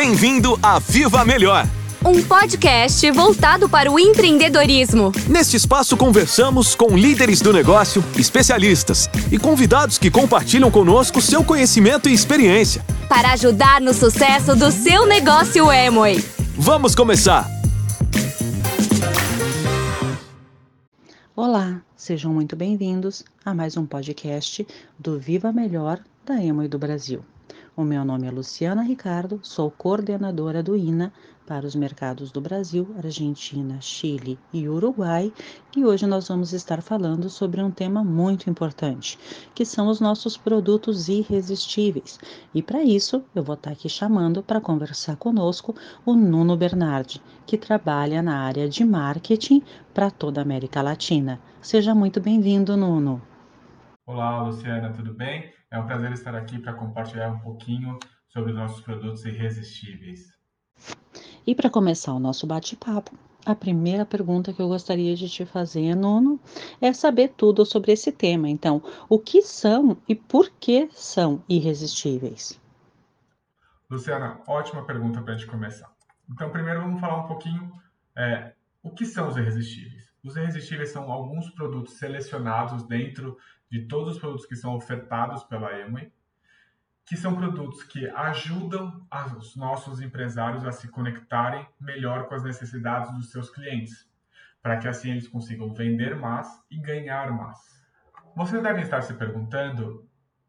Bem-vindo a Viva Melhor! Um podcast voltado para o empreendedorismo. Neste espaço conversamos com líderes do negócio, especialistas e convidados que compartilham conosco seu conhecimento e experiência. Para ajudar no sucesso do seu negócio Emoi. Vamos começar! Olá, sejam muito bem-vindos a mais um podcast do Viva Melhor da Emoi do Brasil. O meu nome é Luciana Ricardo, sou coordenadora do INA para os mercados do Brasil, Argentina, Chile e Uruguai, e hoje nós vamos estar falando sobre um tema muito importante, que são os nossos produtos irresistíveis. E para isso, eu vou estar aqui chamando para conversar conosco o Nuno Bernardi, que trabalha na área de marketing para toda a América Latina. Seja muito bem-vindo, Nuno. Olá, Luciana, tudo bem? É um prazer estar aqui para compartilhar um pouquinho sobre os nossos produtos irresistíveis. E para começar o nosso bate-papo, a primeira pergunta que eu gostaria de te fazer, Nuno, é saber tudo sobre esse tema. Então, o que são e por que são irresistíveis? Luciana, ótima pergunta para a gente começar. Então, primeiro vamos falar um pouquinho é, o que são os irresistíveis. Os irresistíveis são alguns produtos selecionados dentro de todos os produtos que são ofertados pela Emway, que são produtos que ajudam os nossos empresários a se conectarem melhor com as necessidades dos seus clientes, para que assim eles consigam vender mais e ganhar mais. Vocês devem estar se perguntando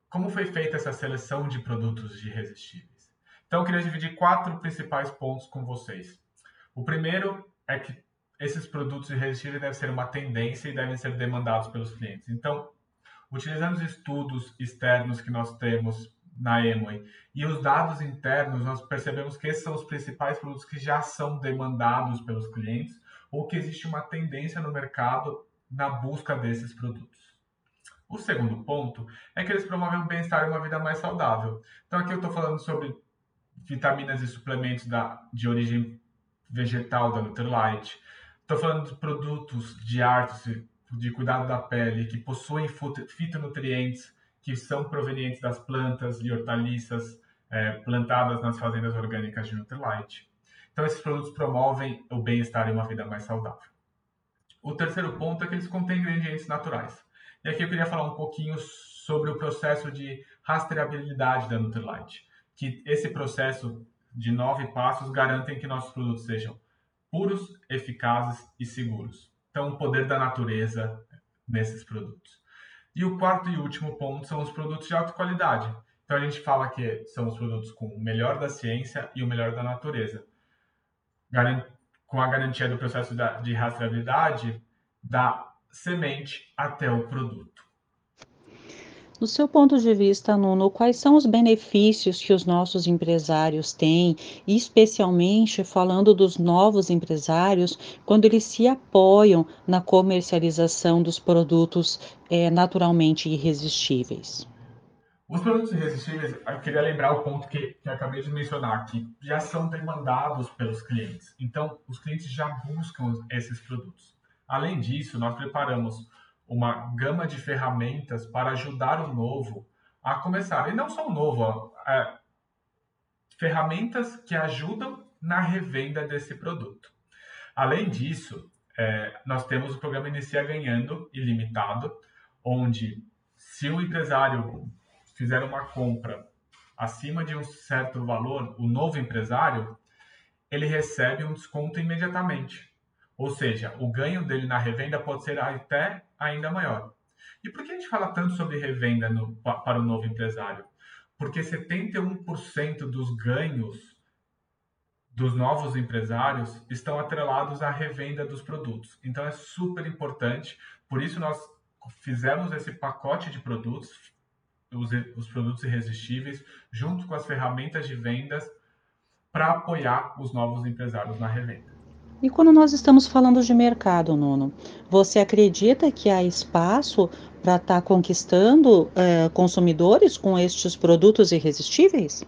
como foi feita essa seleção de produtos irresistíveis. Então eu queria dividir quatro principais pontos com vocês. O primeiro é que esses produtos irresistíveis devem ser uma tendência e devem ser demandados pelos clientes. Então, utilizando os estudos externos que nós temos na Emoi e os dados internos, nós percebemos que esses são os principais produtos que já são demandados pelos clientes ou que existe uma tendência no mercado na busca desses produtos. O segundo ponto é que eles promovem o bem-estar e uma vida mais saudável. Então aqui eu estou falando sobre vitaminas e suplementos da, de origem vegetal da Nutrilite. Estou falando de produtos de arte de cuidado da pele que possuem fitonutrientes que são provenientes das plantas e hortaliças é, plantadas nas fazendas orgânicas de Nutrilite. Então, esses produtos promovem o bem-estar e uma vida mais saudável. O terceiro ponto é que eles contêm ingredientes naturais. E aqui eu queria falar um pouquinho sobre o processo de rastreabilidade da Nutrilite, que esse processo de nove passos garantem que nossos produtos sejam puros, eficazes e seguros. Então, o poder da natureza nesses produtos. E o quarto e último ponto são os produtos de alta qualidade. Então, a gente fala que são os produtos com o melhor da ciência e o melhor da natureza. Com a garantia do processo de rastreabilidade da semente até o produto. Do seu ponto de vista, Nuno, quais são os benefícios que os nossos empresários têm, especialmente falando dos novos empresários, quando eles se apoiam na comercialização dos produtos é, naturalmente irresistíveis? Os produtos irresistíveis, eu queria lembrar o ponto que, que acabei de mencionar, que já são demandados pelos clientes. Então, os clientes já buscam esses produtos. Além disso, nós preparamos uma gama de ferramentas para ajudar o novo a começar. E não só o novo, é, ferramentas que ajudam na revenda desse produto. Além disso, é, nós temos o programa Inicia Ganhando Ilimitado, onde se o empresário fizer uma compra acima de um certo valor, o novo empresário, ele recebe um desconto imediatamente. Ou seja, o ganho dele na revenda pode ser até ainda maior. E por que a gente fala tanto sobre revenda no, para o novo empresário? Porque 71% dos ganhos dos novos empresários estão atrelados à revenda dos produtos. Então é super importante, por isso nós fizemos esse pacote de produtos, os, os produtos irresistíveis, junto com as ferramentas de vendas para apoiar os novos empresários na revenda. E quando nós estamos falando de mercado, Nuno, você acredita que há espaço para estar tá conquistando é, consumidores com estes produtos irresistíveis?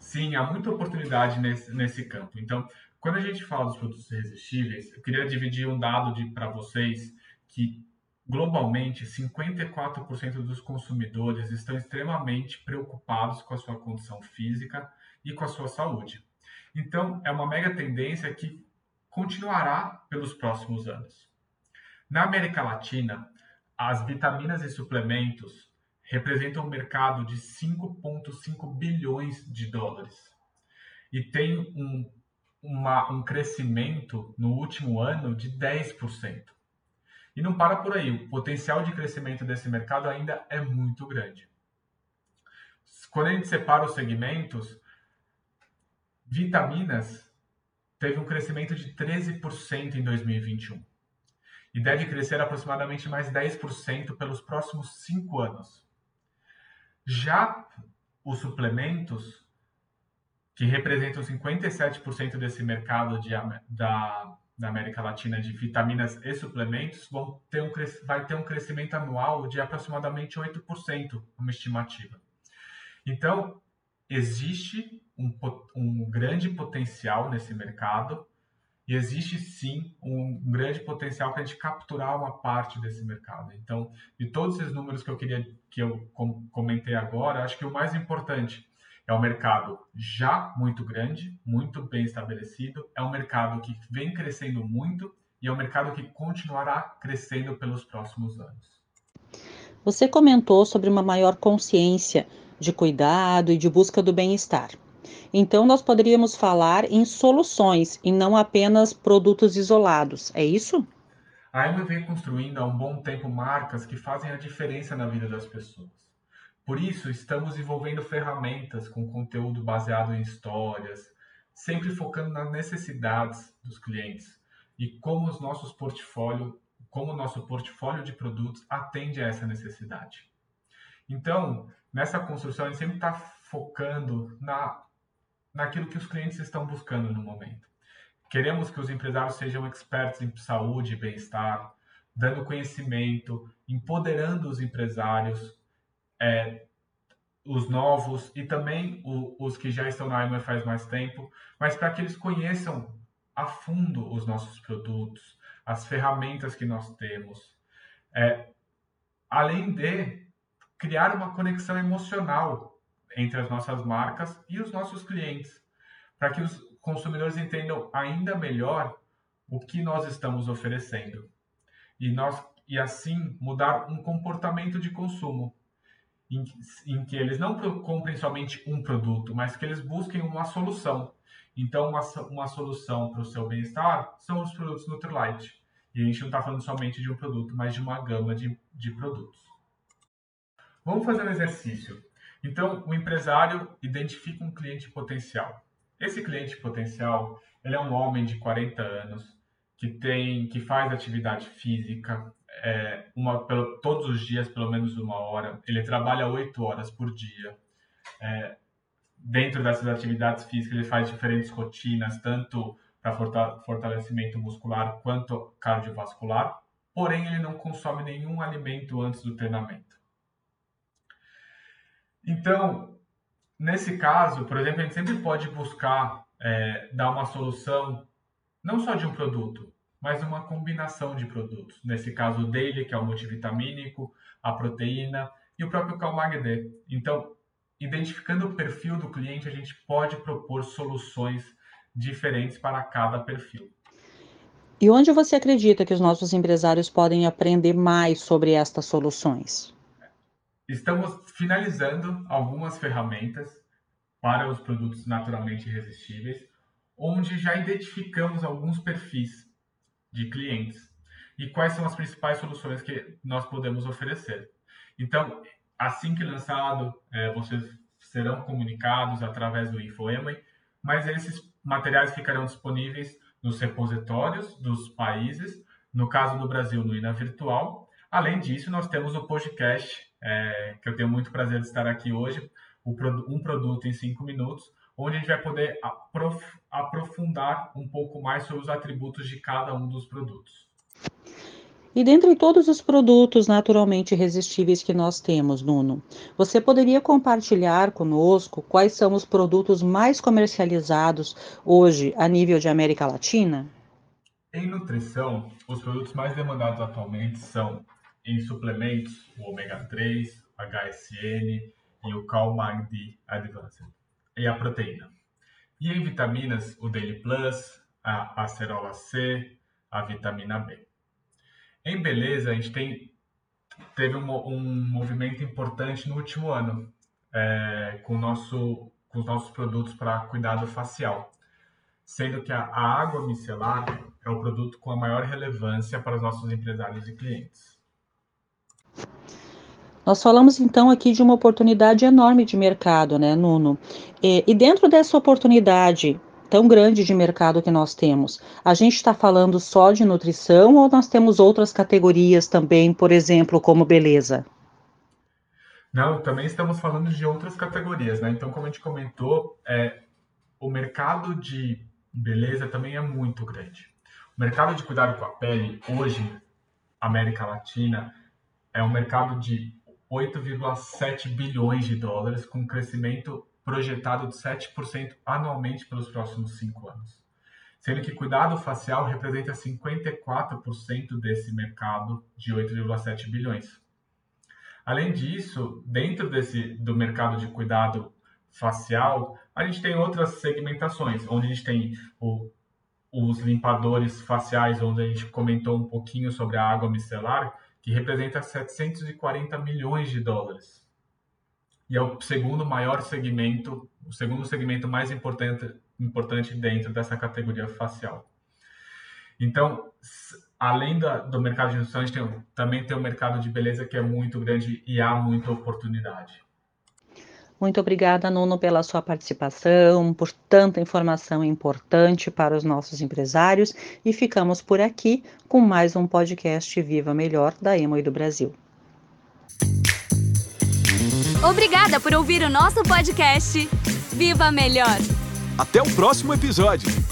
Sim, há muita oportunidade nesse, nesse campo. Então, quando a gente fala dos produtos irresistíveis, eu queria dividir um dado para vocês que globalmente 54% dos consumidores estão extremamente preocupados com a sua condição física e com a sua saúde. Então, é uma mega tendência que continuará pelos próximos anos. Na América Latina, as vitaminas e suplementos representam um mercado de 5,5 bilhões de dólares e tem um, uma, um crescimento no último ano de 10%. E não para por aí, o potencial de crescimento desse mercado ainda é muito grande. Quando a gente separa os segmentos, vitaminas teve um crescimento de 13% em 2021 e deve crescer aproximadamente mais 10% pelos próximos cinco anos. Já os suplementos, que representam 57% desse mercado de, da, da América Latina de vitaminas e suplementos, vão ter um, vai ter um crescimento anual de aproximadamente 8%, uma estimativa. Então, existe um, um grande potencial nesse mercado e existe sim um grande potencial para a gente capturar uma parte desse mercado. Então, de todos esses números que eu queria que eu comentei agora, acho que o mais importante é um mercado já muito grande, muito bem estabelecido, é um mercado que vem crescendo muito e é um mercado que continuará crescendo pelos próximos anos. Você comentou sobre uma maior consciência de cuidado e de busca do bem-estar. Então, nós poderíamos falar em soluções e não apenas produtos isolados, é isso? A Emma vem construindo há um bom tempo marcas que fazem a diferença na vida das pessoas. Por isso, estamos desenvolvendo ferramentas com conteúdo baseado em histórias, sempre focando nas necessidades dos clientes e como os nossos portfólio, como o nosso portfólio de produtos atende a essa necessidade. Então, nessa construção, a gente sempre está focando na, naquilo que os clientes estão buscando no momento. Queremos que os empresários sejam expertos em saúde e bem-estar, dando conhecimento, empoderando os empresários, é, os novos e também o, os que já estão na AIMA faz mais tempo, mas para que eles conheçam a fundo os nossos produtos, as ferramentas que nós temos. É, além de criar uma conexão emocional entre as nossas marcas e os nossos clientes, para que os consumidores entendam ainda melhor o que nós estamos oferecendo e nós e assim mudar um comportamento de consumo em, em que eles não comprem somente um produto, mas que eles busquem uma solução. Então, uma, uma solução para o seu bem-estar são os produtos Nutrilite. E a gente não está falando somente de um produto, mas de uma gama de, de produtos. Vamos fazer um exercício. Então, o empresário identifica um cliente potencial. Esse cliente potencial, ele é um homem de 40 anos que tem, que faz atividade física, é, uma, pelo, todos os dias, pelo menos uma hora. Ele trabalha oito horas por dia. É, dentro dessas atividades físicas, ele faz diferentes rotinas, tanto para fortalecimento muscular quanto cardiovascular. Porém, ele não consome nenhum alimento antes do treinamento. Então, nesse caso, por exemplo, a gente sempre pode buscar é, dar uma solução não só de um produto, mas uma combinação de produtos. Nesse caso, o Daily, que é o multivitamínico, a proteína e o próprio Calmag D. Então, identificando o perfil do cliente, a gente pode propor soluções diferentes para cada perfil. E onde você acredita que os nossos empresários podem aprender mais sobre estas soluções? Estamos finalizando algumas ferramentas para os produtos naturalmente irresistíveis, onde já identificamos alguns perfis de clientes e quais são as principais soluções que nós podemos oferecer. Então, assim que lançado, é, vocês serão comunicados através do InfoEMA, mas esses materiais ficarão disponíveis nos repositórios dos países, no caso do Brasil, no INA Virtual. Além disso, nós temos o podcast é, que eu tenho muito prazer de estar aqui hoje, um produto em cinco minutos, onde a gente vai poder aprof, aprofundar um pouco mais sobre os atributos de cada um dos produtos. E dentre todos os produtos naturalmente irresistíveis que nós temos, Nuno, você poderia compartilhar conosco quais são os produtos mais comercializados hoje a nível de América Latina? Em nutrição, os produtos mais demandados atualmente são em suplementos, o ômega 3, HSN e o CalMag D Advanced. e a proteína. E em vitaminas, o Daily Plus, a acerola C, a vitamina B. Em beleza, a gente tem, teve um, um movimento importante no último ano é, com, nosso, com os nossos produtos para cuidado facial, sendo que a, a água micelar é o produto com a maior relevância para os nossos empresários e clientes. Nós falamos então aqui de uma oportunidade enorme de mercado, né, Nuno? E, e dentro dessa oportunidade tão grande de mercado que nós temos, a gente está falando só de nutrição ou nós temos outras categorias também, por exemplo, como beleza? Não, também estamos falando de outras categorias, né? Então, como a gente comentou, é, o mercado de beleza também é muito grande. O mercado de cuidado com a pele, hoje, América Latina, é um mercado de 8,7 bilhões de dólares, com um crescimento projetado de 7% anualmente pelos próximos cinco anos. Sendo que cuidado facial representa 54% desse mercado de 8,7 bilhões. Além disso, dentro desse, do mercado de cuidado facial, a gente tem outras segmentações, onde a gente tem o, os limpadores faciais, onde a gente comentou um pouquinho sobre a água micelar, que representa 740 milhões de dólares. E é o segundo maior segmento, o segundo segmento mais importante, importante dentro dessa categoria facial. Então, além da, do mercado de nutrição, a gente tem, também tem o mercado de beleza que é muito grande e há muita oportunidade. Muito obrigada, Nuno, pela sua participação, por tanta informação importante para os nossos empresários e ficamos por aqui com mais um podcast Viva Melhor da Emo e do Brasil. Obrigada por ouvir o nosso podcast. Viva Melhor! Até o próximo episódio!